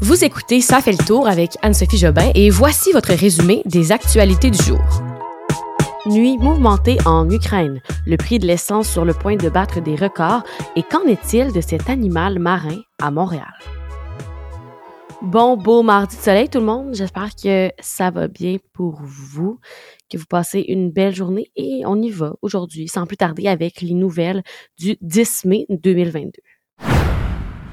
Vous écoutez Ça fait le tour avec Anne-Sophie Jobin et voici votre résumé des actualités du jour. Nuit mouvementée en Ukraine, le prix de l'essence sur le point de battre des records et qu'en est-il de cet animal marin à Montréal? Bon, beau mardi de soleil tout le monde, j'espère que ça va bien pour vous, que vous passez une belle journée et on y va aujourd'hui sans plus tarder avec les nouvelles du 10 mai 2022.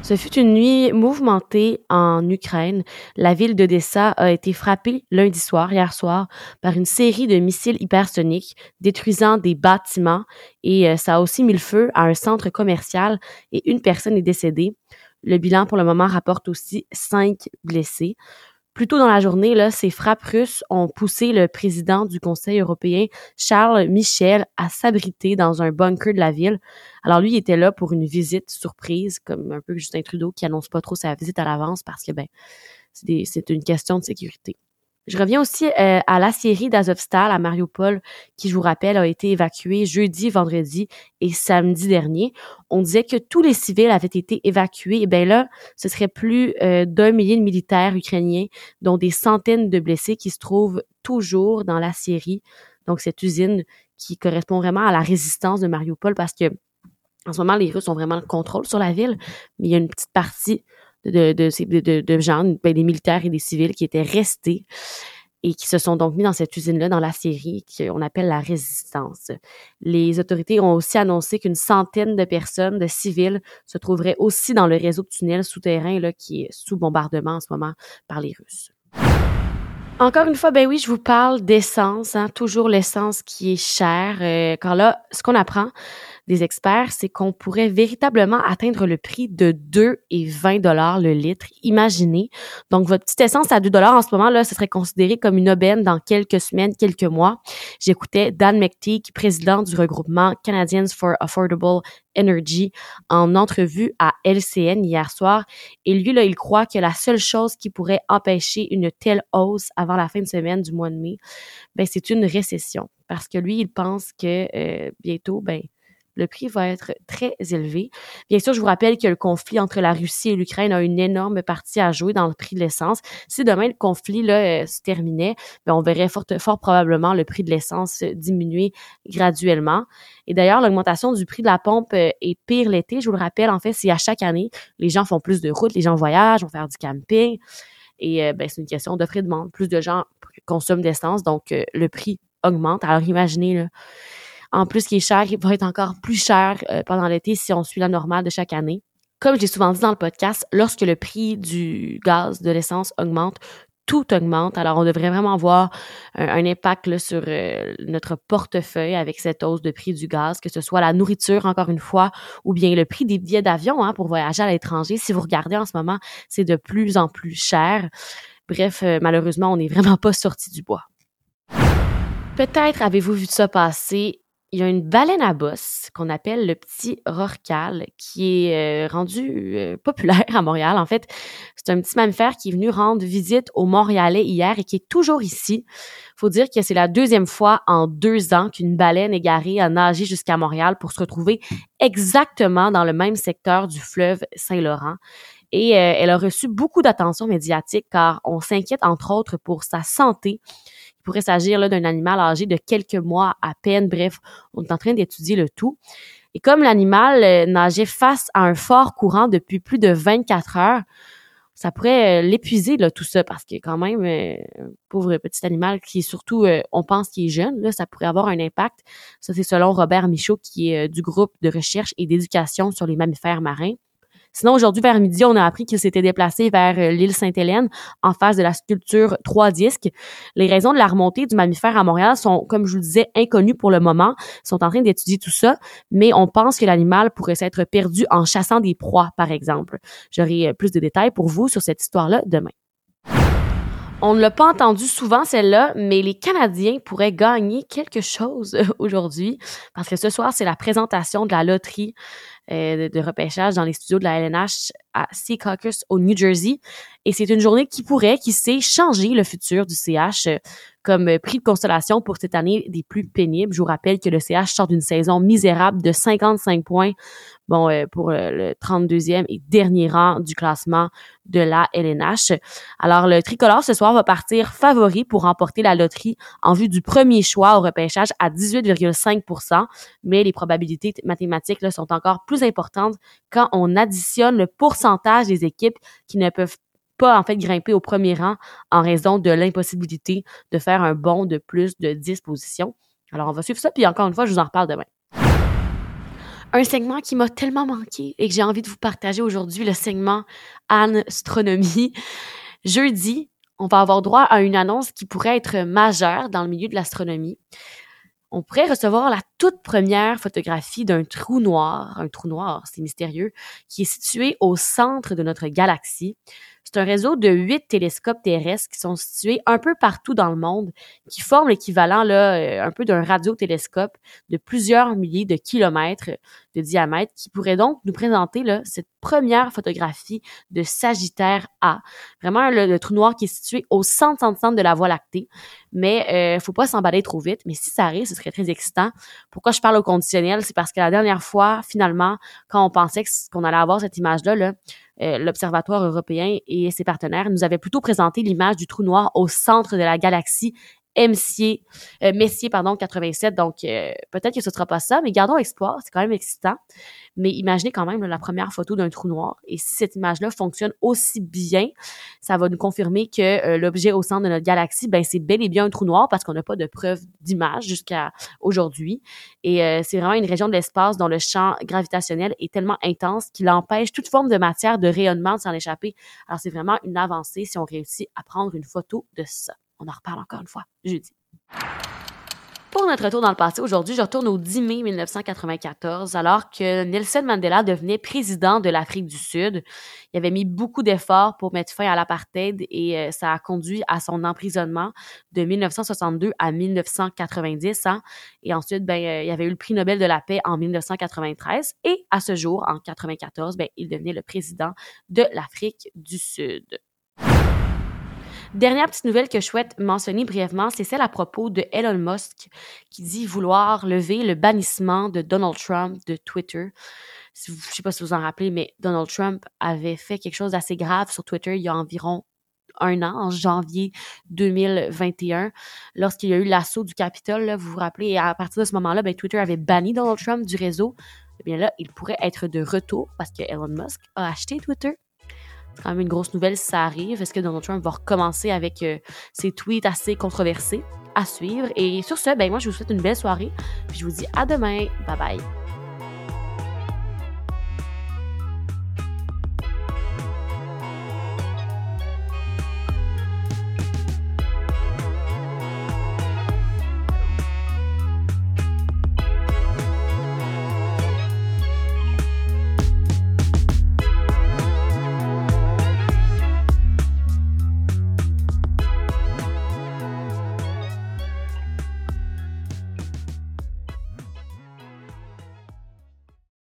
Ce fut une nuit mouvementée en Ukraine. La ville d'Odessa a été frappée lundi soir, hier soir, par une série de missiles hypersoniques détruisant des bâtiments et euh, ça a aussi mis le feu à un centre commercial et une personne est décédée. Le bilan pour le moment rapporte aussi cinq blessés. Plus tôt dans la journée, là, ces frappes russes ont poussé le président du Conseil européen, Charles Michel, à s'abriter dans un bunker de la ville. Alors lui, il était là pour une visite surprise, comme un peu Justin Trudeau qui annonce pas trop sa visite à l'avance parce que ben c'est une question de sécurité. Je reviens aussi euh, à la série d'Azovstal à Mariupol, qui, je vous rappelle, a été évacuée jeudi, vendredi et samedi dernier. On disait que tous les civils avaient été évacués. Et bien là, ce serait plus euh, d'un millier de militaires ukrainiens, dont des centaines de blessés qui se trouvent toujours dans la Syrie. Donc, cette usine qui correspond vraiment à la résistance de Mariupol parce que en ce moment, les Russes ont vraiment le contrôle sur la ville, mais il y a une petite partie de, de, de, de gens, ben, des militaires et des civils qui étaient restés et qui se sont donc mis dans cette usine-là, dans la série qu'on appelle la résistance. Les autorités ont aussi annoncé qu'une centaine de personnes, de civils, se trouveraient aussi dans le réseau de tunnels souterrains là, qui est sous bombardement en ce moment par les Russes. Encore une fois, ben oui, je vous parle d'essence, hein, toujours l'essence qui est chère. Euh, quand là, ce qu'on apprend, des experts, c'est qu'on pourrait véritablement atteindre le prix de 2 et 20 dollars le litre. Imaginez. Donc, votre petite essence à 2 dollars en ce moment, là, ce serait considéré comme une aubaine dans quelques semaines, quelques mois. J'écoutais Dan McTeague, président du regroupement Canadians for Affordable Energy, en entrevue à LCN hier soir. Et lui, là, il croit que la seule chose qui pourrait empêcher une telle hausse avant la fin de semaine du mois de mai, ben, c'est une récession. Parce que lui, il pense que euh, bientôt, ben, le prix va être très élevé. Bien sûr, je vous rappelle que le conflit entre la Russie et l'Ukraine a une énorme partie à jouer dans le prix de l'essence. Si demain le conflit euh, se terminait, bien, on verrait fort, probablement le prix de l'essence diminuer graduellement. Et d'ailleurs, l'augmentation du prix de la pompe euh, est pire l'été. Je vous le rappelle, en fait, c'est à chaque année, les gens font plus de routes, les gens voyagent, vont faire du camping. Et euh, ben, c'est une question d'offre et de demande. Plus de gens consomment d'essence, donc le prix augmente. Alors imaginez, là, en plus, qui est cher, il va être encore plus cher euh, pendant l'été si on suit la normale de chaque année. Comme j'ai souvent dit dans le podcast, lorsque le prix du gaz, de l'essence augmente, tout augmente. Alors, on devrait vraiment avoir un, impact sur euh, notre portefeuille avec cette hausse de prix du gaz, que ce soit la nourriture, encore une fois, ou bien le prix des billets d'avion hein, pour voyager à l'étranger. Si vous regardez en ce moment, c'est de plus en plus cher. Bref, euh, malheureusement, on n'est vraiment pas sorti du bois. Peut-être avez-vous vu ça passer il y a une baleine à bosse qu'on appelle le petit rorcal qui est euh, rendu euh, populaire à Montréal. En fait, c'est un petit mammifère qui est venu rendre visite aux Montréalais hier et qui est toujours ici. Faut dire que c'est la deuxième fois en deux ans qu'une baleine égarée a nagé jusqu'à Montréal pour se retrouver exactement dans le même secteur du fleuve Saint-Laurent. Et euh, elle a reçu beaucoup d'attention médiatique car on s'inquiète entre autres pour sa santé pourrait s'agir d'un animal âgé de quelques mois à peine. Bref, on est en train d'étudier le tout. Et comme l'animal euh, nageait face à un fort courant depuis plus de 24 heures, ça pourrait euh, l'épuiser là tout ça parce que quand même euh, pauvre petit animal qui est surtout on pense qu'il est jeune là ça pourrait avoir un impact ça c'est selon Robert Michaud qui est du groupe de recherche et d'éducation sur les mammifères marins Sinon, aujourd'hui, vers midi, on a appris qu'il s'était déplacé vers euh, l'île Sainte-Hélène, en face de la sculpture Trois disques. Les raisons de la remontée du mammifère à Montréal sont, comme je vous le disais, inconnues pour le moment. Ils sont en train d'étudier tout ça, mais on pense que l'animal pourrait s'être perdu en chassant des proies, par exemple. J'aurai euh, plus de détails pour vous sur cette histoire-là demain. On ne l'a pas entendu souvent celle-là, mais les Canadiens pourraient gagner quelque chose aujourd'hui parce que ce soir c'est la présentation de la loterie euh, de, repêchage dans les studios de la LNH à Sea Caucus au New Jersey. Et c'est une journée qui pourrait, qui sait, changer le futur du CH euh, comme prix de consolation pour cette année des plus pénibles. Je vous rappelle que le CH sort d'une saison misérable de 55 points bon, euh, pour le 32e et dernier rang du classement de la LNH. Alors, le tricolore ce soir va partir favori pour remporter la loterie en vue du premier choix au repêchage à 18,5% mais les probabilités mathématiques là, sont encore plus importantes quand on additionne le pourcentage des équipes qui ne peuvent pas en fait grimper au premier rang en raison de l'impossibilité de faire un bond de plus de 10 positions. Alors, on va suivre ça, puis encore une fois, je vous en reparle demain. Un segment qui m'a tellement manqué et que j'ai envie de vous partager aujourd'hui, le segment Astronomie. Jeudi, on va avoir droit à une annonce qui pourrait être majeure dans le milieu de l'astronomie. On pourrait recevoir la toute première photographie d'un trou noir, un trou noir, c'est mystérieux, qui est situé au centre de notre galaxie. C'est un réseau de huit télescopes terrestres qui sont situés un peu partout dans le monde, qui forment l'équivalent là euh, un peu d'un radiotélescope de plusieurs milliers de kilomètres de diamètre, qui pourrait donc nous présenter là cette première photographie de Sagittaire A. Vraiment le, trou noir qui est situé au centre, centre, centre de la Voie lactée. Mais euh, faut pas s'emballer trop vite. Mais si ça arrive, ce serait très excitant. Pourquoi je parle au conditionnel, c'est parce que la dernière fois, finalement, quand on pensait qu'on allait avoir cette image-là, là, euh, l'Observatoire européen et ses partenaires nous avaient plutôt présenté l'image du trou noir au centre de la galaxie Messier, euh, Messier pardon, 87. Donc, euh, peut-être que ce sera pas ça, mais gardons espoir. C'est quand même excitant. Mais imaginez quand même la première photo d'un trou noir. Et si cette image-là fonctionne aussi bien, ça va nous confirmer que euh, l'objet au centre de notre galaxie, ben c'est bel et bien un trou noir parce qu'on n'a pas de preuve d'image jusqu'à aujourd'hui. Et c'est vraiment une région de l'espace dont le champ gravitationnel est tellement intense qu'il empêche toute forme de matière de rayonnement de s'en échapper. Alors, c'est vraiment une avancée si on réussit à prendre une photo de ça. On en reparle encore une fois jeudi. Pour notre retour dans le passé, aujourd'hui, je retourne au 10 mai 1994, alors que Nelson Mandela devenait président de l'Afrique du Sud. Il avait mis beaucoup d'efforts pour mettre fin à l'apartheid et euh, ça a conduit à son emprisonnement de 1962 à 1990. Hein. Et ensuite, ben, euh, il y avait eu le prix Nobel de la paix en 1993 et à ce jour, en 1994, ben, il devenait le président de l'Afrique du Sud. Dernière petite nouvelle que je souhaite mentionner brièvement, c'est celle à propos de Elon Musk qui dit vouloir lever le bannissement de Donald Trump de Twitter. Je ne sais pas si vous en rappelez, mais Donald Trump avait fait quelque chose d'assez grave sur Twitter il y a environ un an, en janvier 2021, lorsqu'il y a eu l'assaut du Capitole. vous vous rappelez, et à partir de ce moment-là, ben, Twitter avait banni Donald Trump du réseau. Eh bien là, il pourrait être de retour parce que Elon Musk a acheté Twitter quand même une grosse nouvelle ça arrive. Est-ce que Donald Trump va recommencer avec euh, ses tweets assez controversés à suivre? Et sur ce, ben moi, je vous souhaite une belle soirée. Puis je vous dis à demain. Bye bye.